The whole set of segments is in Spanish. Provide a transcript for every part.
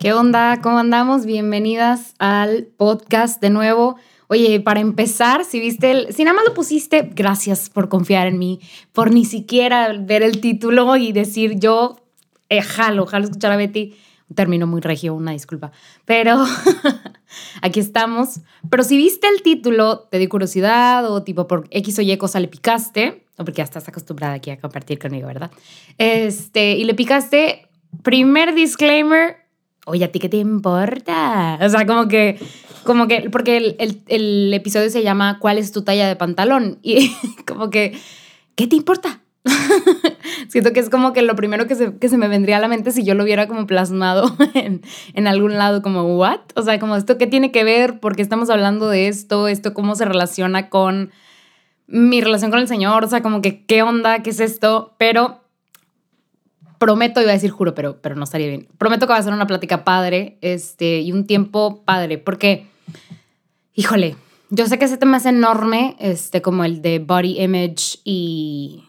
¿Qué onda? ¿Cómo andamos? Bienvenidas al podcast de nuevo. Oye, para empezar, si viste el, si nada más lo pusiste, gracias por confiar en mí, por ni siquiera ver el título y decir yo eh, jalo, jalo escuchar a Betty. Un término muy regio, una disculpa. Pero aquí estamos. Pero si viste el título, te di curiosidad o tipo por X o Y cosa le picaste, o porque ya estás acostumbrada aquí a compartir conmigo, ¿verdad? Este, y le picaste, primer disclaimer, oye, ¿a ti qué te importa? O sea, como que, como que, porque el, el, episodio se llama ¿Cuál es tu talla de pantalón? Y como que, ¿qué te importa? Siento que es como que lo primero que se, que se me vendría a la mente si yo lo hubiera como plasmado en, en algún lado, como, ¿what? O sea, como, ¿esto qué tiene que ver? ¿Por qué estamos hablando de esto? ¿Esto cómo se relaciona con mi relación con el Señor? O sea, como que, ¿qué onda? ¿Qué es esto? Pero prometo, iba a decir juro, pero, pero no estaría bien. Prometo que va a ser una plática padre este, y un tiempo padre, porque, híjole, yo sé que ese tema es enorme, este, como el de body image y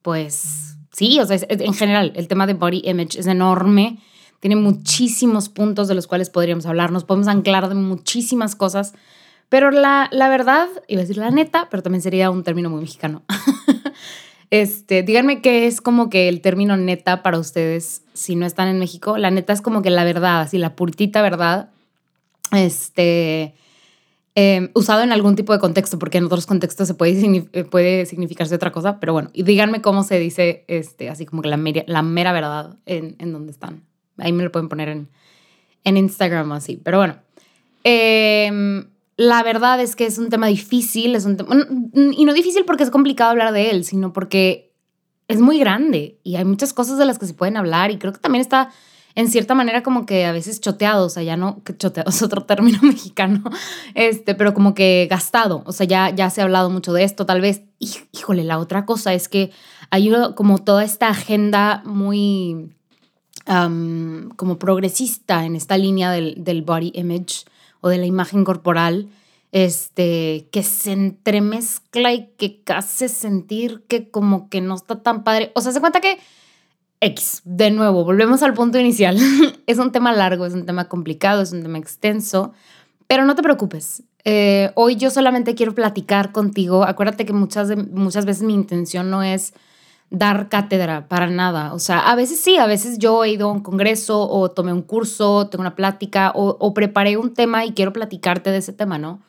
pues sí, o sea, en general, el tema de body image es enorme, tiene muchísimos puntos de los cuales podríamos hablar, nos podemos anclar de muchísimas cosas, pero la, la verdad, iba a decir la neta, pero también sería un término muy mexicano. Este, díganme qué es como que el término neta para ustedes si no están en México. La neta es como que la verdad, así la puritita verdad. Este, em, usado en algún tipo de contexto, porque en otros contextos se puede, eh, puede significarse otra cosa, pero bueno, y díganme cómo se dice, este, así como que la, la mera verdad en, en donde están. Ahí me lo pueden poner en, en Instagram así, pero bueno. Eh, la verdad es que es un tema difícil, es un y no difícil porque es complicado hablar de él, sino porque es muy grande y hay muchas cosas de las que se pueden hablar y creo que también está en cierta manera como que a veces choteado, o sea, ya no, choteado es otro término mexicano, este, pero como que gastado, o sea, ya, ya se ha hablado mucho de esto, tal vez, híjole, la otra cosa es que hay como toda esta agenda muy como progresista en esta línea del, del body image, o de la imagen corporal, este, que se entremezcla y que hace sentir que como que no está tan padre. O sea, se cuenta que X, de nuevo, volvemos al punto inicial. es un tema largo, es un tema complicado, es un tema extenso, pero no te preocupes. Eh, hoy yo solamente quiero platicar contigo. Acuérdate que muchas, muchas veces mi intención no es dar cátedra para nada. O sea, a veces sí, a veces yo he ido a un congreso o tomé un curso, tengo una plática o, preparé un tema y quiero platicarte de ese tema, ¿no?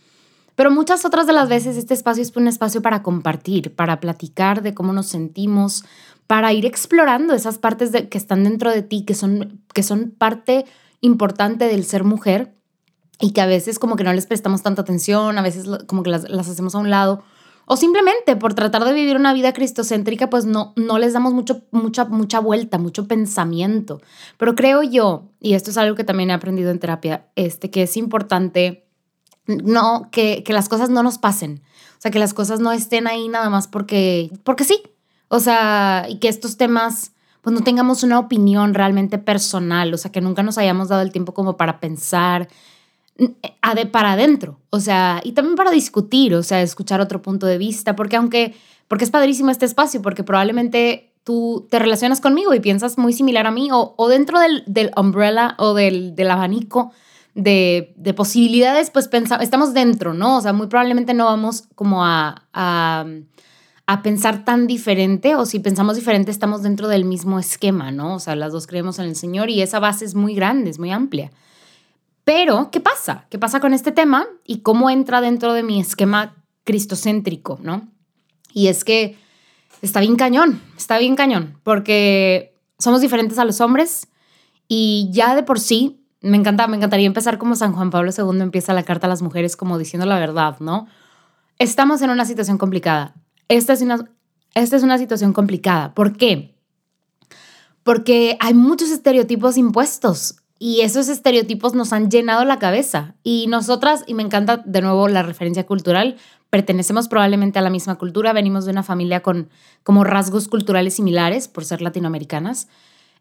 Pero muchas otras de las veces este espacio es un espacio para compartir, para platicar de cómo nos sentimos, para ir explorando esas partes de, que están dentro de ti, que son, que son parte importante del ser mujer y que a veces como que no les prestamos tanta atención, a veces como que las, las hacemos a un lado o simplemente por tratar de vivir una vida cristocéntrica, pues no, no les damos mucho, mucha, mucha vuelta, mucho pensamiento. Pero creo yo, y esto es algo que también he aprendido en terapia, este, que es importante no, que, que las cosas no nos pasen. O sea, que las cosas no estén ahí nada más porque, porque sí. O sea, y que estos temas pues no tengamos una opinión realmente personal, o sea, que nunca nos hayamos dado el tiempo como para pensar, para adentro, o sea, y también para discutir, o sea, escuchar otro punto de vista, porque aunque, porque es padrísimo este espacio, porque probablemente tú te relacionas conmigo y piensas muy similar a mí, o, dentro del, del, umbrella o del, del abanico de, de, posibilidades, pues pensamos, estamos dentro, ¿no? O sea, muy probablemente no vamos como a, a, a pensar tan diferente, o si pensamos diferente, estamos dentro del mismo esquema, ¿no? O sea, las dos creemos en el Señor y esa base es muy grande, es muy amplia. Pero, ¿qué pasa? ¿Qué pasa con este tema y cómo entra dentro de mi esquema cristocéntrico, no? Y es que está bien cañón, está bien cañón, porque somos diferentes a los hombres y ya de por sí me encanta, me encantaría empezar como San Juan Pablo II empieza la carta a las mujeres como diciendo la verdad, ¿no? Estamos en una situación complicada. Esta es una, esta es una situación complicada. ¿Por qué? porque hay muchos estereotipos impuestos y esos estereotipos nos han llenado la cabeza. Y nosotras, y me encanta de nuevo la referencia cultural, pertenecemos probablemente a la misma cultura, venimos de una familia con como rasgos culturales similares por ser latinoamericanas.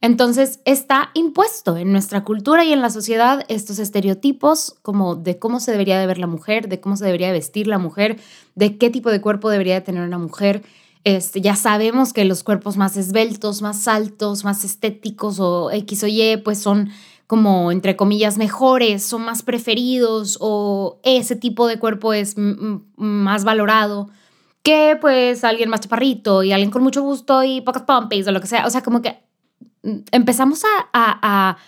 Entonces está impuesto en nuestra cultura y en la sociedad estos estereotipos como de cómo se debería de ver la mujer, de cómo se debería de vestir la mujer, de qué tipo de cuerpo debería de tener una mujer. Este, ya sabemos que los cuerpos más esbeltos, más altos, más estéticos o X o Y, pues son como, entre comillas, mejores, son más preferidos o ese tipo de cuerpo es más valorado que pues alguien más chaparrito y alguien con mucho gusto y pocas pompis o lo que sea. O sea, como que empezamos a,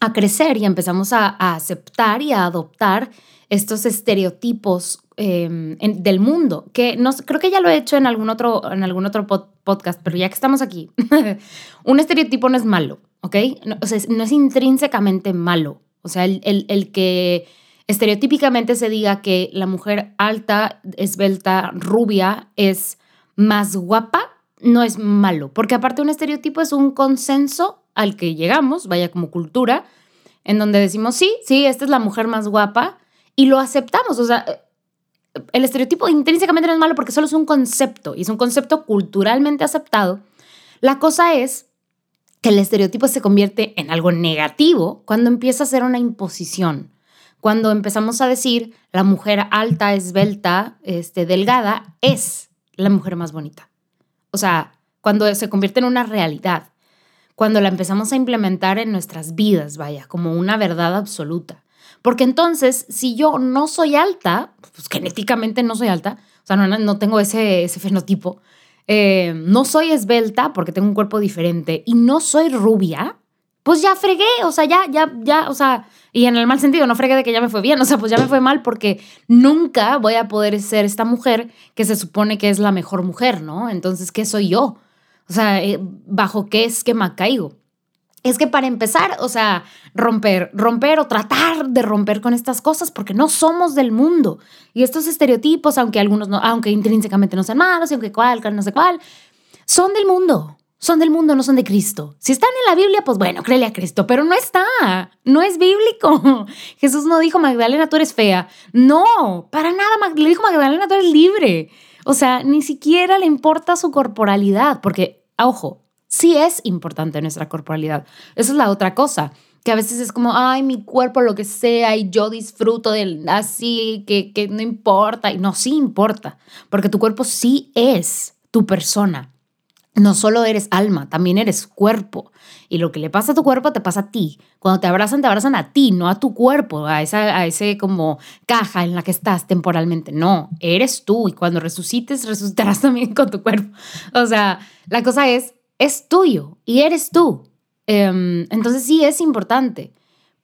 a, crecer y empezamos a, aceptar y a adoptar estos estereotipos em, del mundo, que no, creo que ya lo he hecho en algún otro, en algún otro podcast, pero ya que estamos aquí, un estereotipo no es malo, ¿ok? No, o sea, no es intrínsecamente malo. O sea, el, el, el que estereotípicamente se diga que la mujer alta, esbelta, rubia es más guapa, no es malo, porque aparte un estereotipo es un consenso al que llegamos, vaya como cultura, en donde decimos, sí, sí, esta es la mujer más guapa y lo aceptamos. O sea, el estereotipo intrínsecamente no es malo porque solo es un concepto y es un concepto culturalmente aceptado. La cosa es que el estereotipo se convierte en algo negativo cuando empieza a ser una imposición. Cuando empezamos a decir la mujer alta, esbelta, este, delgada es la mujer más bonita. O sea, cuando se convierte en una realidad, cuando la empezamos a implementar en nuestras vidas, vaya, como una verdad absoluta. Porque entonces, si yo no soy alta, pues genéticamente no soy alta, o sea, no, no tengo ese, ese fenotipo, eh, no soy esbelta porque tengo un cuerpo diferente y no soy rubia, pues ya fregué, o sea, ya, ya, ya, o sea, y en el mal sentido, no fregué de que ya me fue bien, o sea, pues ya me fue mal porque nunca voy a poder ser esta mujer que se supone que es la mejor mujer, ¿no? Entonces, ¿qué soy yo? O sea, eh, ¿bajo qué esquema caigo? Es que para empezar, o sea, romper, romper o tratar de romper con estas cosas porque no somos del mundo. Y estos estereotipos, aunque algunos no, aunque intrínsecamente no sean malos, aunque cual, no sé cuál, son del mundo son del mundo, no son de Cristo. Si están en la Biblia, pues bueno, créele a Cristo, pero no está, no es bíblico. Jesús no dijo, Magdalena, tú eres fea. No, para nada, le dijo, Magdalena, tú eres libre. O sea, ni siquiera le importa su corporalidad, porque, ojo, sí es importante nuestra corporalidad. Esa es la otra cosa, que a veces es como, ay, mi cuerpo, lo que sea, y yo disfruto del así, que, que no importa. Y no, sí importa, porque tu cuerpo sí es tu persona no solo eres alma, también eres cuerpo. Y lo que le pasa a tu cuerpo te pasa a ti. Cuando te abrazan, te abrazan a ti, no a tu cuerpo, a esa a ese como caja en la que estás temporalmente. No, eres tú. Y cuando resucites, resucitarás también con tu cuerpo. O sea, la cosa es, es tuyo y eres tú. Em, entonces sí es importante.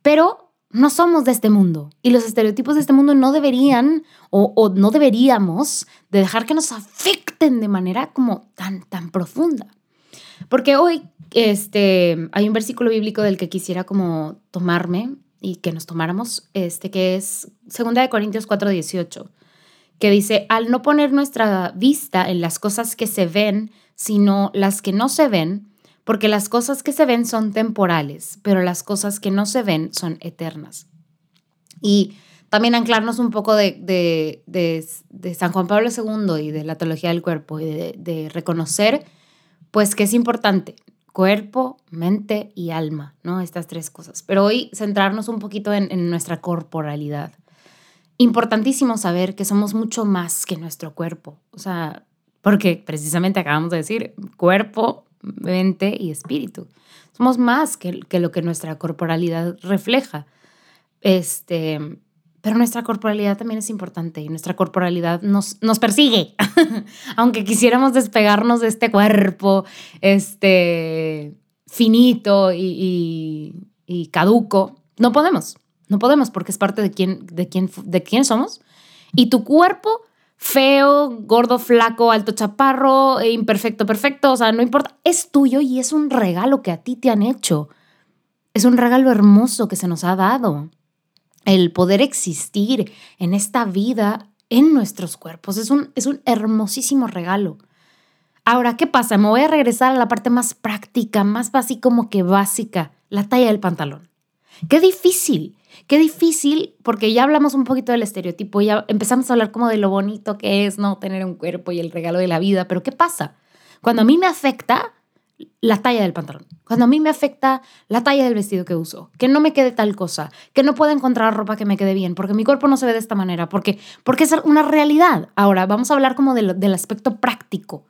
Pero no somos de este mundo y los estereotipos de este mundo no deberían o, no deberíamos de dejar que nos afecten de manera como tan, tan profunda. Porque hoy este, hay un versículo bíblico del que quisiera como tomarme y que nos tomáramos, este, que es 2 de Corintios 4:18, que dice, al no poner nuestra vista en las cosas que se ven, sino las que no se ven, porque las cosas que se ven son temporales, pero las cosas que no se ven son eternas. Y también anclarnos un poco de, de, San Juan Pablo II y de la teología del cuerpo y de, reconocer, pues, que es importante, cuerpo, mente y alma, ¿no? Estas tres cosas. Pero hoy centrarnos un poquito en, en nuestra corporalidad. Importantísimo saber que somos mucho más que nuestro cuerpo, o sea, porque precisamente acabamos de decir, cuerpo, mente y espíritu. Somos más que, que lo que nuestra corporalidad refleja. Este, pero nuestra corporalidad también es importante y nuestra corporalidad nos, nos persigue. Aunque quisiéramos despegarnos de este cuerpo este, finito y, y, caduco, no podemos. No podemos porque es parte de quién, de quién, de quién somos. Y tu cuerpo feo, gordo, flaco, alto, chaparro, e imperfecto, perfecto, o sea, no importa, es tuyo y es un regalo que a ti te han hecho. Es un regalo hermoso que se nos ha dado. El poder existir en esta vida, en nuestros cuerpos, es un, es un hermosísimo regalo. Ahora, ¿qué pasa? Me voy a regresar a la parte más práctica, más así como que básica, la talla del pantalón. Qué difícil, qué difícil, porque ya hablamos un poquito del estereotipo, ya empezamos a hablar como de lo bonito que es no tener un cuerpo y el regalo de la vida, pero ¿qué pasa? Cuando a mí me afecta la talla del pantalón, cuando a mí me afecta la talla del vestido que uso, que no me quede tal cosa, que no pueda encontrar ropa que me quede bien, porque mi cuerpo no se ve de esta manera, porque, porque es una realidad. Ahora, vamos a hablar como del aspecto práctico.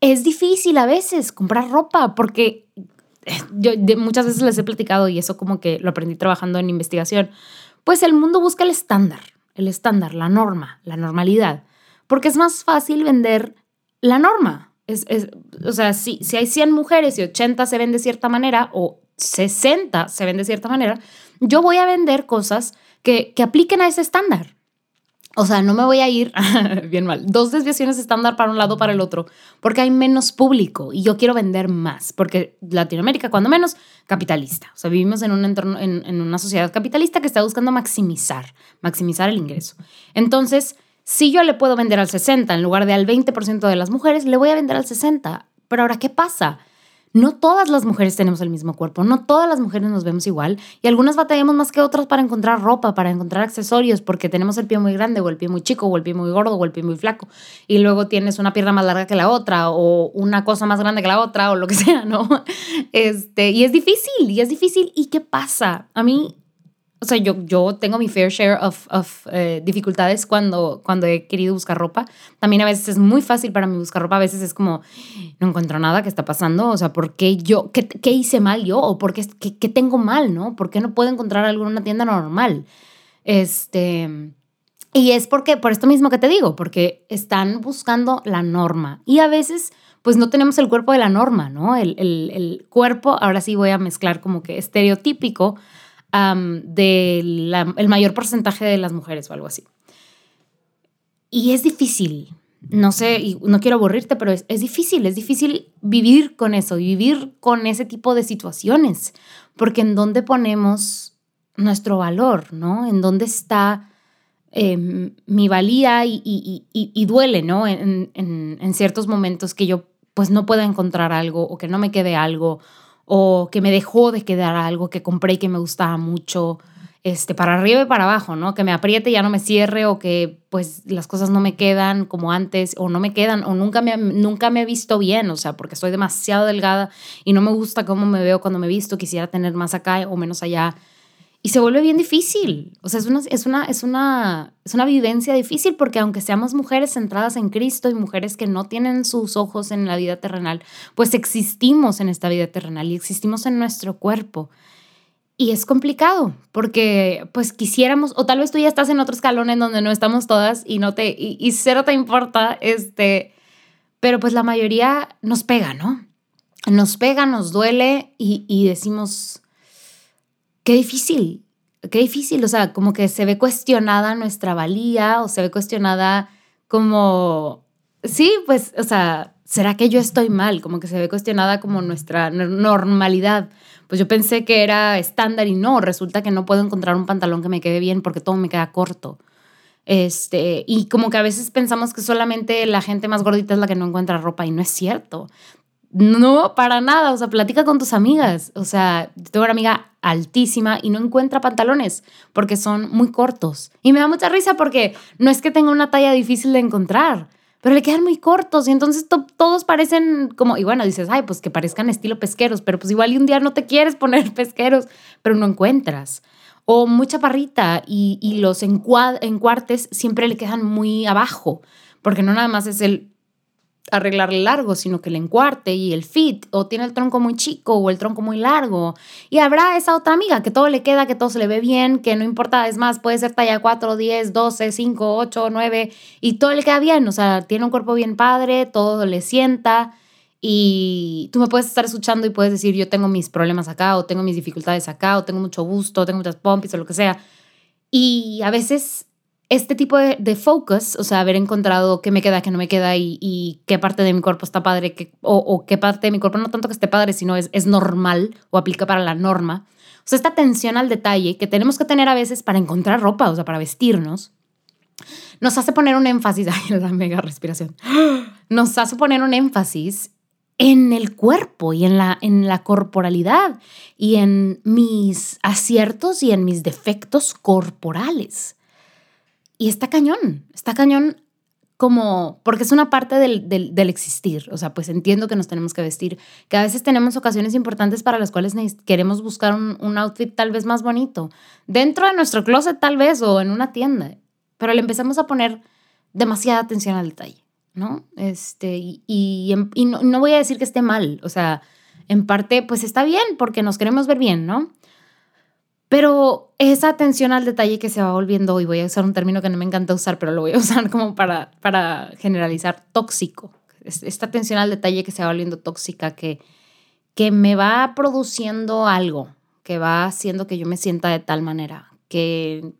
Es difícil a veces comprar ropa porque yo muchas veces les he platicado y eso como que lo aprendí trabajando en investigación, pues el mundo busca el estándar, el estándar, la norma, la normalidad, porque es más fácil vender la norma. Es, o sea, si, si hay 100 mujeres y 80 se ven de cierta manera o 60 se ven de cierta manera, yo voy a vender cosas que, que apliquen a ese estándar. O sea, no me voy a ir, bien mal, dos desviaciones estándar para un lado para el otro, porque hay menos público y yo quiero vender más, porque Latinoamérica, cuando menos, capitalista. O sea, vivimos en un entorno, en, en una sociedad capitalista que está buscando maximizar, maximizar el ingreso. Entonces, si yo le puedo vender al 60 en lugar de al 20% de las mujeres, le voy a vender al 60. Pero ahora, ¿qué pasa? No todas las mujeres tenemos el mismo cuerpo, no todas las mujeres nos vemos igual y algunas batallamos más que otras para encontrar ropa, para encontrar accesorios, porque tenemos el pie muy grande o el pie muy chico o el pie muy gordo o el pie muy flaco y luego tienes una pierna más larga que la otra o una cosa más grande que la otra o lo que sea, ¿no? Este, y es difícil, y es difícil. ¿Y qué pasa? A mí o sea, yo, yo tengo mi fair share of, of eh, dificultades cuando, cuando he querido buscar ropa. También a veces es muy fácil para mí buscar ropa. A veces es como, no encuentro nada que está pasando. O sea, ¿por qué yo? ¿Qué, qué hice mal yo? ¿O por qué, qué, qué, tengo mal, no? ¿Por qué no puedo encontrar algo en una tienda normal? Este... Y es porque, por esto mismo que te digo, porque están buscando la norma. Y a veces, pues no tenemos el cuerpo de la norma, ¿no? El, el, el cuerpo, ahora sí voy a mezclar como que estereotípico del mayor porcentaje de las mujeres o algo así. Y es difícil, no sé, y no quiero aburrirte, pero es, es, difícil, es difícil vivir con eso, vivir con ese tipo de situaciones, porque en dónde ponemos nuestro valor, ¿no? En dónde está em, mi valía y, y, y, duele, ¿no? En, en, en, ciertos momentos que yo pues no pueda encontrar algo o que no me quede algo o que me dejó de quedar algo que compré y que me gustaba mucho, este, para arriba y para abajo, ¿no? Que me apriete y ya no me cierre o que pues las cosas no me quedan como antes o no me quedan o nunca me, nunca me he visto bien, o sea, porque estoy demasiado delgada y no me gusta cómo me veo cuando me visto, quisiera tener más acá o menos allá. Y se vuelve bien difícil. O sea, es una, es una, es una, es una vivencia difícil porque aunque seamos mujeres centradas en Cristo y mujeres que no tienen sus ojos en la vida terrenal, pues existimos en esta vida terrenal y existimos en nuestro cuerpo. Y es complicado porque pues quisiéramos, o tal vez tú ya estás en otro escalón en donde no estamos todas y no te, y, cero te importa, este, pero pues la mayoría nos pega, ¿no? Nos pega, nos duele y, y decimos, qué difícil, qué difícil, o sea, como que se ve cuestionada nuestra valía o se ve cuestionada como, sí, pues, o sea, ¿será que yo estoy mal? Como que se ve cuestionada como nuestra normalidad. Pues yo pensé que era estándar y no, resulta que no puedo encontrar un pantalón que me quede bien porque todo me queda corto. Este, y como que a veces pensamos que solamente la gente más gordita es la que no encuentra ropa y no es cierto. No, para nada. O sea, platica con tus amigas. O sea, tengo una amiga altísima y no encuentra pantalones porque son muy cortos. Y me da mucha risa porque no es que tenga una talla difícil de encontrar, pero le quedan muy cortos y entonces todos parecen como, y bueno, dices, ay, pues que parezcan estilo pesqueros, pero pues igual y un día no te quieres poner pesqueros, pero no encuentras. O mucha parrita y, y los encuartes siempre le quedan muy abajo, porque no nada más es el arreglarle largo, sino que le encuarte y el fit, o tiene el tronco muy chico o el tronco muy largo. Y habrá esa otra amiga que todo le queda, que todo se le ve bien, que no importa, es más, puede ser talla 4, 10, 12, 5, 8, 9, y todo le queda bien, o sea, tiene un cuerpo bien padre, todo le sienta. Y tú me puedes estar escuchando y puedes decir, yo tengo mis problemas acá, o tengo mis dificultades acá, o tengo mucho gusto, tengo muchas pompis, o lo que sea. Y a veces este tipo de, focus, o sea, haber encontrado qué me queda, qué no me queda y, qué parte de mi cuerpo está padre, o, qué parte de mi cuerpo no tanto que esté padre, sino es, es normal o aplica para la norma. O sea, esta atención al detalle que tenemos que tener a veces para encontrar ropa, o sea, para vestirnos, nos hace poner un énfasis, ay, la mega respiración, nos hace poner un énfasis en el cuerpo y en la, en la corporalidad y en mis aciertos y en mis defectos corporales. Y está cañón, está cañón como, porque es una parte del, del, existir, o sea, pues entiendo que nos tenemos que vestir, que a veces tenemos ocasiones importantes para las cuales queremos buscar un, un outfit tal vez más bonito, dentro de nuestro closet tal vez o en una tienda, pero le empezamos a poner demasiada atención al detalle. ¿no? Este, y, y, no, voy a decir que esté mal, o sea, en parte, pues está bien, porque nos queremos ver bien, ¿no? Pero esa atención al detalle que se va volviendo, y voy a usar un término que no me encanta usar, pero lo voy a usar como para, para generalizar, tóxico. Esta atención al detalle que se va volviendo tóxica, que, que me va produciendo algo, que va haciendo que yo me sienta de tal manera, que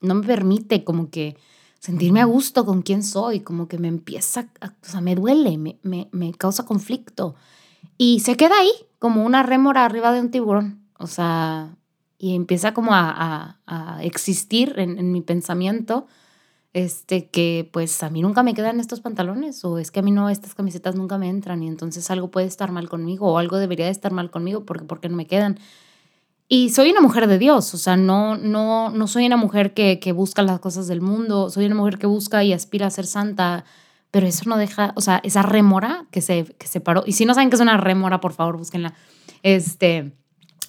no me permite como que sentirme a gusto con quién soy, como que me empieza, o sea, me duele, me, me, me causa conflicto. Y se queda ahí, como una rémora arriba de un tiburón, o sea, y empieza como a, a, existir en, en, mi pensamiento, este, que pues a mí nunca me quedan estos pantalones, o es que a mí no, estas camisetas nunca me entran, y entonces algo puede estar mal conmigo, o algo debería de estar mal conmigo porque, porque no me quedan. Y soy una mujer de Dios, o sea, no, no, no soy una mujer que, que busca las cosas del mundo, soy una mujer que busca y aspira a ser santa, pero eso no deja, o sea, esa rémora que se, que se paró, y si no saben qué es una rémora, por favor, búsquenla, este,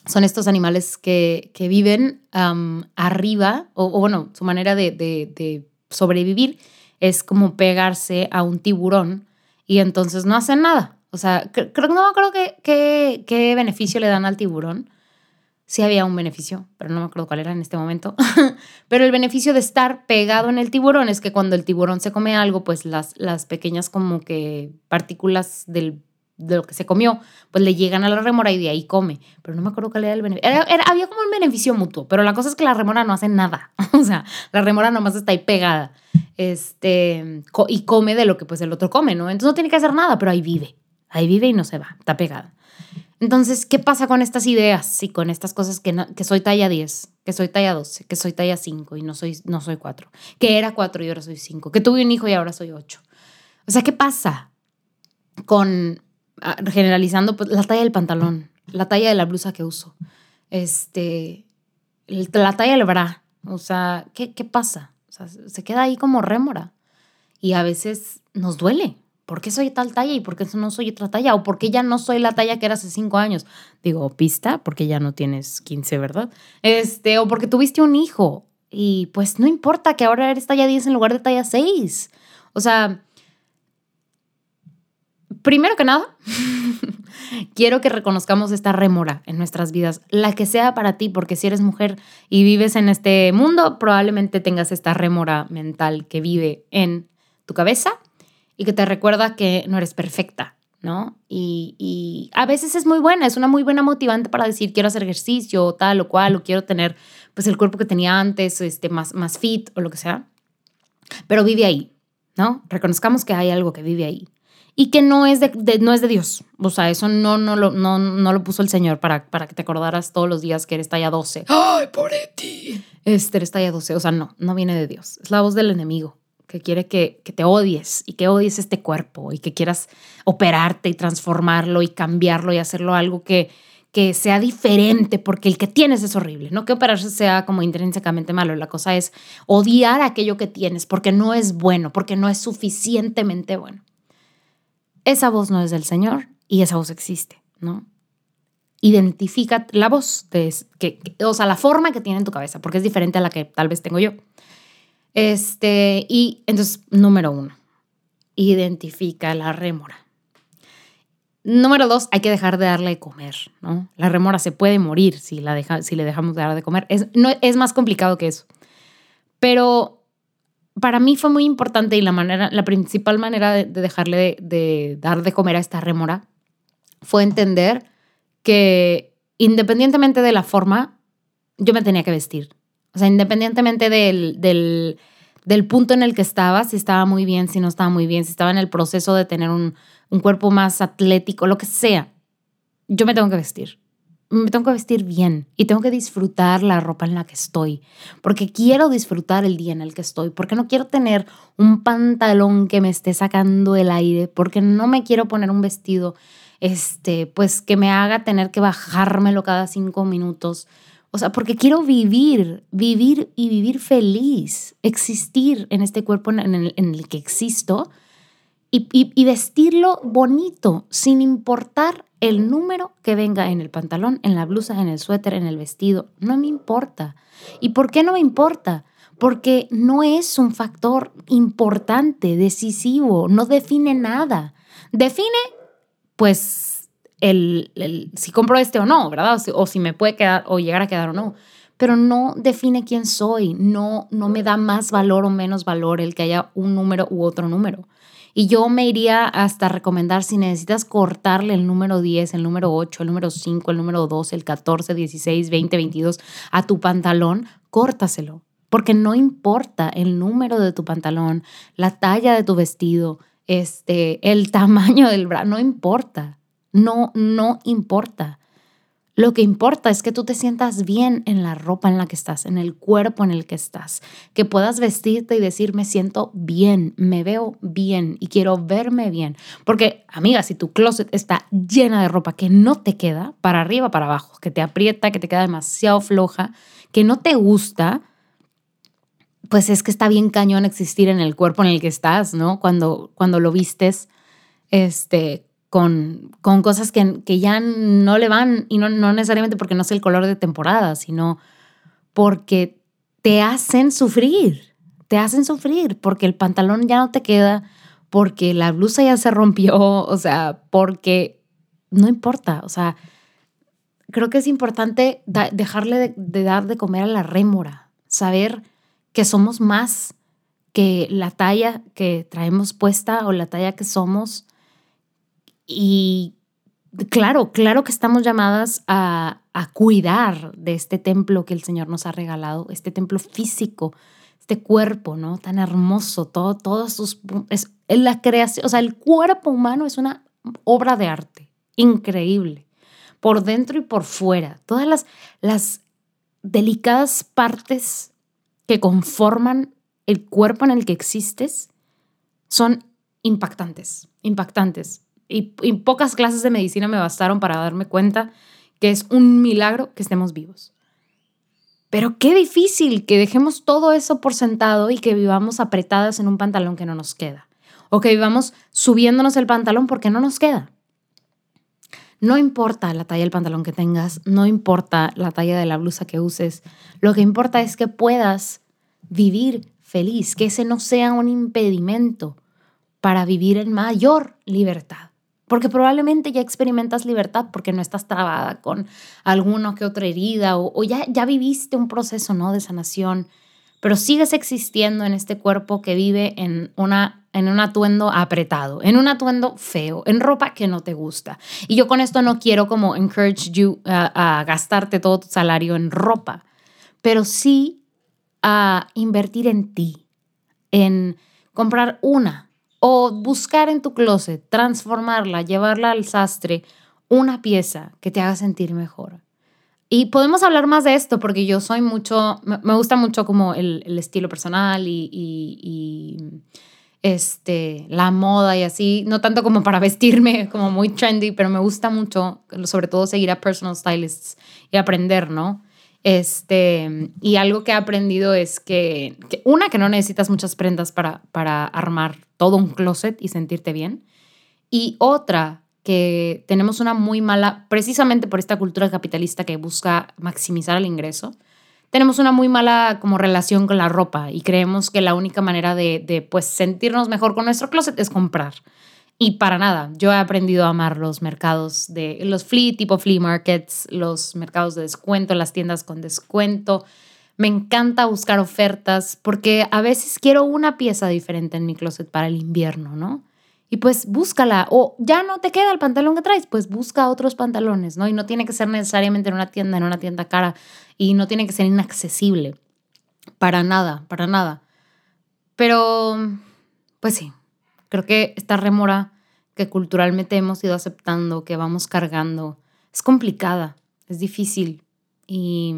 son estos animales que, que viven arriba, o, bueno, su manera de, sobrevivir es como pegarse a un tiburón y entonces no hacen nada. O sea, creo no creo que qué beneficio le dan al tiburón, sí había un beneficio, pero no me acuerdo cuál era en este momento. pero el beneficio de estar pegado en el tiburón es que cuando el tiburón se come algo, pues las, las pequeñas como que partículas del, de lo que se comió, pues le llegan a la remora y de ahí come. Pero no me acuerdo cuál era el beneficio. había como un beneficio mutuo, pero la cosa es que la remora no hace nada. o sea, la remora nomás está ahí pegada. Este, y come de lo que pues el otro come, ¿no? Entonces no tiene que hacer nada, pero ahí vive. Ahí vive y no se va, está pegada. Entonces, ¿qué pasa con estas ideas y con estas cosas que, que soy talla 10, que soy talla 12, que soy talla 5 y no soy, no soy 4, que era 4 y ahora soy 5, que tuve un hijo y ahora soy 8? O sea, ¿qué pasa con, generalizando, pues, la talla del pantalón, la talla de la blusa que uso, este, la talla del bra? O sea, ¿qué, qué pasa? O sea, se queda ahí como rémora y a veces nos duele ¿por qué soy tal talla y por qué no soy otra talla? ¿O por qué ya no soy la talla que era hace cinco años? Digo, pista, porque ya no tienes 15, ¿verdad? Este, o porque tuviste un hijo y pues no importa que ahora eres talla 10 en lugar de talla 6. O sea, primero que nada, quiero que reconozcamos esta remora en nuestras vidas, la que sea para ti, porque si eres mujer y vives en este mundo, probablemente tengas esta remora mental que vive en tu cabeza y que te recuerda que no eres perfecta, ¿no? Y, a veces es muy buena, es una muy buena motivante para decir quiero hacer ejercicio o tal o cual, o quiero tener pues el cuerpo que tenía antes, este, más, más fit o lo que sea. Pero vive ahí, ¿no? Reconozcamos que hay algo que vive ahí y que no es de, no es de Dios. O sea, eso no, no, lo, no, no lo puso el Señor para, para que te acordaras todos los días que eres talla 12. ¡Ay, por ti! Este, eres talla 12. O sea, no, no viene de Dios. Es la voz del enemigo que quiere que, te odies y que odies este cuerpo y que quieras operarte y transformarlo y cambiarlo y hacerlo algo que, que sea diferente porque el que tienes es horrible. No que operarse sea como intrínsecamente malo, la cosa es odiar aquello que tienes porque no es bueno, porque no es suficientemente bueno. Esa voz no es del Señor y esa voz existe, ¿no? Identifica la voz, que, o sea, la forma que tiene en tu cabeza, porque es diferente a la que tal vez tengo yo. Este, y entonces, número uno, identifica la rémora. Número dos, hay que dejar de darle de comer, ¿no? La rémora se puede morir si, la deja, si le dejamos de dar de comer. Es, no, es más complicado que eso. Pero para mí fue muy importante y la, manera, la principal manera de, dejarle de, dar de comer a esta rémora fue entender que independientemente de la forma, yo me tenía que vestir. O sea, independientemente del, del, punto en el que estaba, si estaba muy bien, si no estaba muy bien, si estaba en el proceso de tener un cuerpo más atlético, lo que sea, yo me tengo que vestir. Me tengo que vestir bien y tengo que disfrutar la ropa en la que estoy, porque quiero disfrutar el día en el que estoy, porque no quiero tener un pantalón que me esté sacando el aire, porque no me quiero poner un vestido, este, pues que me haga tener que bajármelo cada cinco minutos. O sea, porque quiero vivir, vivir y vivir feliz, existir en este cuerpo en el, en el que existo y, vestirlo bonito, sin importar el número que venga en el pantalón, en la blusa, en el suéter, en el vestido. No me importa. ¿Y por qué no me importa? Porque no es un factor importante, decisivo, no define nada. Define, pues, el, si compro este o no, ¿verdad? O si, me puede quedar o llegar a quedar o no. Pero no define quién soy, no, no me da más valor o menos valor el que haya un número u otro número. Y yo me iría hasta recomendar si necesitas cortarle el número 10, el número 8, el número 5, el número 12, el 14, 16, 20, 22 a tu pantalón, córtaselo. Porque no importa el número de tu pantalón, la talla de tu vestido, este, el tamaño del brazo, no importa. No, no importa. Lo que importa es que tú te sientas bien en la ropa en la que estás, en el cuerpo en el que estás, que puedas vestirte y decir, me siento bien, me veo bien y quiero verme bien. Porque, amiga, si tu closet está llena de ropa que no te queda, para arriba, para abajo, que te aprieta, que te queda demasiado floja, que no te gusta, pues es que está bien cañón existir en el cuerpo en el que estás, ¿no? Cuando, cuando lo vistes, este, con, con cosas que, que, ya no le van, y no, no necesariamente porque no es el color de temporada, sino porque te hacen sufrir, te hacen sufrir, porque el pantalón ya no te queda, porque la blusa ya se rompió, o sea, porque no importa, o sea, creo que es importante dejarle de, de dar de comer a la rémora, saber que somos más que la talla que traemos puesta o la talla que somos y claro, claro que estamos llamadas a, cuidar de este templo que el Señor nos ha regalado, este templo físico, este cuerpo, ¿no? Tan hermoso, todo, todos sus... Es, la creación, o sea, el cuerpo humano es una obra de arte increíble, por dentro y por fuera. Todas las, las delicadas partes que conforman el cuerpo en el que existes son impactantes, impactantes y, pocas clases de medicina me bastaron para darme cuenta que es un milagro que estemos vivos. Pero qué difícil que dejemos todo eso por sentado y que vivamos apretadas en un pantalón que no nos queda. O que vivamos subiéndonos el pantalón porque no nos queda. No importa la talla del pantalón que tengas, no importa la talla de la blusa que uses. Lo que importa es que puedas vivir feliz, que ese no sea un impedimento para vivir en mayor libertad porque probablemente ya experimentas libertad porque no estás trabada con alguna que otra herida o, ya, ya viviste un proceso ¿no? de sanación, pero sigues existiendo en este cuerpo que vive en, una, en un atuendo apretado, en un atuendo feo, en ropa que no te gusta. Y yo con esto no quiero como encourage you a, a gastarte todo tu salario en ropa, pero sí a invertir en ti, en comprar una o buscar en tu closet, transformarla, llevarla al sastre, una pieza que te haga sentir mejor. Y podemos hablar más de esto porque yo soy mucho, me gusta mucho como el, estilo personal y, y, este, la moda y así, no tanto como para vestirme como muy trendy, pero me gusta mucho, sobre todo seguir a personal stylists y aprender, ¿no? Este, y algo que he aprendido es que, una, que no necesitas muchas prendas para, para armar todo un closet y sentirte bien. Y otra, que tenemos una muy mala, precisamente por esta cultura capitalista que busca maximizar el ingreso, tenemos una muy mala como relación con la ropa y creemos que la única manera de, de pues sentirnos mejor con nuestro closet es comprar. Y para nada, yo he aprendido a amar los mercados de los flea, tipo flea markets, los mercados de descuento, las tiendas con descuento. Me encanta buscar ofertas porque a veces quiero una pieza diferente en mi closet para el invierno, ¿no? Y pues búscala. O ya no te queda el pantalón que traes, pues busca otros pantalones, ¿no? Y no tiene que ser necesariamente en una tienda, en una tienda cara. Y no tiene que ser inaccesible. Para nada, para nada. Pero, pues sí, Creo que esta rémora que culturalmente hemos ido aceptando, que vamos cargando, es complicada. es difícil y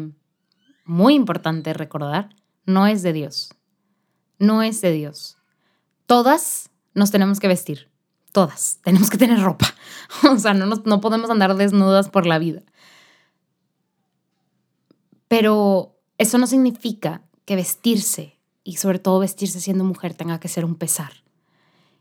muy importante recordar, no es de Dios. No es de Dios. Todas nos tenemos que vestir. Todas. Tenemos que tener ropa. O sea, no, no podemos andar desnudas por la vida. Pero eso no significa que vestirse, y sobre todo vestirse siendo mujer, tenga que ser un pesar.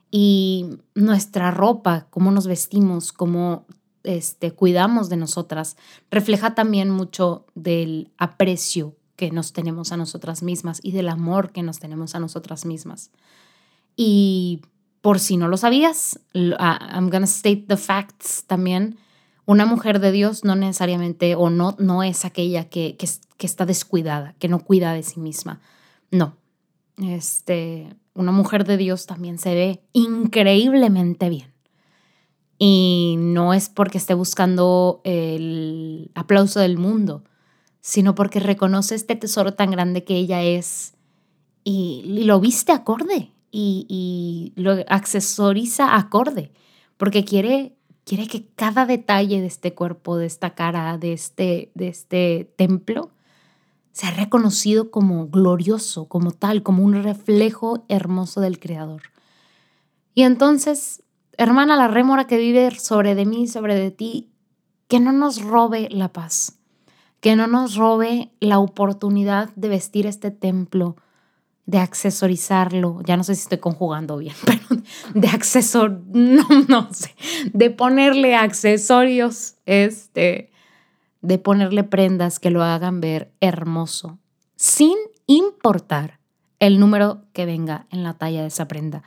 Y nuestra ropa, cómo nos vestimos, cómo este, cuidamos de nosotras, refleja también mucho del aprecio que nos tenemos a nosotras mismas y del amor que nos tenemos a nosotras mismas. Y por si no lo sabías, I'm gonna state the facts también. Una mujer de Dios no necesariamente o no, no es aquella que, que, que está descuidada, que no cuida de sí misma. No. Este, una mujer de Dios también se ve increíblemente bien. Y no es porque esté buscando el aplauso del mundo, sino porque reconoce este tesoro tan grande que ella es y, lo viste acorde y, lo accesoriza acorde, porque quiere, quiere que cada detalle de este cuerpo, de esta cara, de este, de este templo, sea reconocido como glorioso, como tal, como un reflejo hermoso del Creador. Y entonces, hermana, la rémora que vive sobre de mí, sobre de ti, que no nos robe la paz, que no nos robe la oportunidad de vestir este templo, de accesorizarlo, ya no sé si estoy conjugando bien, pero de accesor, no, no sé, de ponerle accesorios, este, de ponerle prendas que lo hagan ver hermoso, sin importar el número que venga en la talla de esa prenda.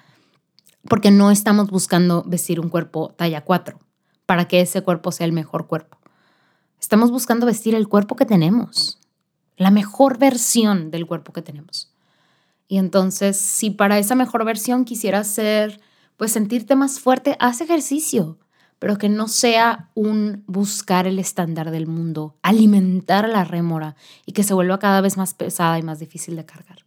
Porque no estamos buscando vestir un cuerpo talla 4 para que ese cuerpo sea el mejor cuerpo. Estamos buscando vestir el cuerpo que tenemos, la mejor versión del cuerpo que tenemos. Y entonces, si para esa mejor versión quisieras ser, pues sentirte más fuerte, haz ejercicio, pero que no sea un buscar el estándar del mundo, alimentar la rémora y que se vuelva cada vez más pesada y más difícil de cargar.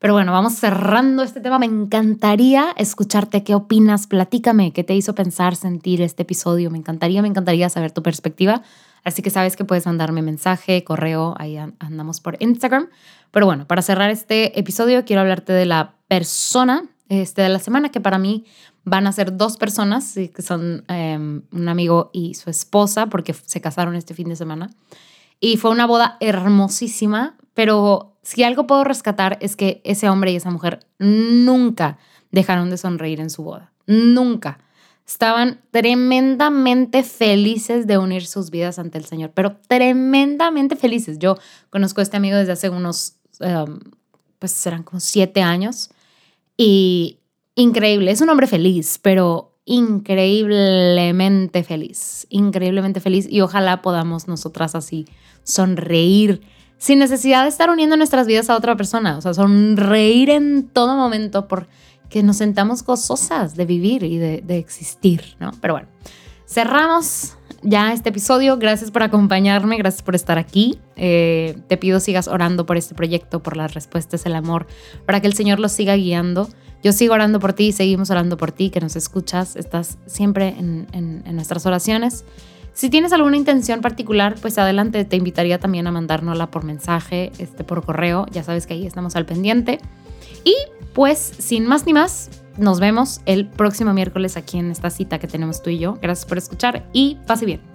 Pero bueno, vamos cerrando este tema. Me encantaría escucharte qué opinas. Platícame qué te hizo pensar, sentir este episodio. Me encantaría, me encantaría saber tu perspectiva. Así que sabes que puedes mandarme mensaje, correo, ahí andamos por Instagram. Pero bueno, para cerrar este episodio, quiero hablarte de la persona este, de la semana, que para mí van a ser dos personas, que son em, un amigo y su esposa, porque se casaron este fin de semana. Y fue una boda hermosísima, pero si algo puedo rescatar es que ese hombre y esa mujer nunca dejaron de sonreír en su boda. Nunca. Estaban tremendamente felices de unir sus vidas ante el Señor, pero tremendamente felices. Yo conozco a este amigo desde hace unos, em, pues serán como siete años y increíble, es un hombre feliz, pero increíblemente feliz, increíblemente feliz y ojalá podamos nosotras así sonreír sin necesidad de estar uniendo nuestras vidas a otra persona, o sea, sonreír en todo momento porque nos sentamos gozosas de vivir y de, existir, ¿no? Pero bueno, cerramos ya este episodio. Gracias por acompañarme, gracias por estar aquí. Eh, te pido sigas orando por este proyecto, por las respuestas, el amor, para que el Señor los siga guiando. Yo sigo orando por ti, seguimos orando por ti, que nos escuchas, estás siempre en, nuestras oraciones. Si tienes alguna intención particular, pues adelante, te invitaría también a mandárnosla por mensaje, este, por correo, ya sabes que ahí estamos al pendiente. Y pues, sin más ni más, nos vemos el próximo miércoles aquí en esta cita que tenemos tú y yo. Gracias por escuchar y pase bien.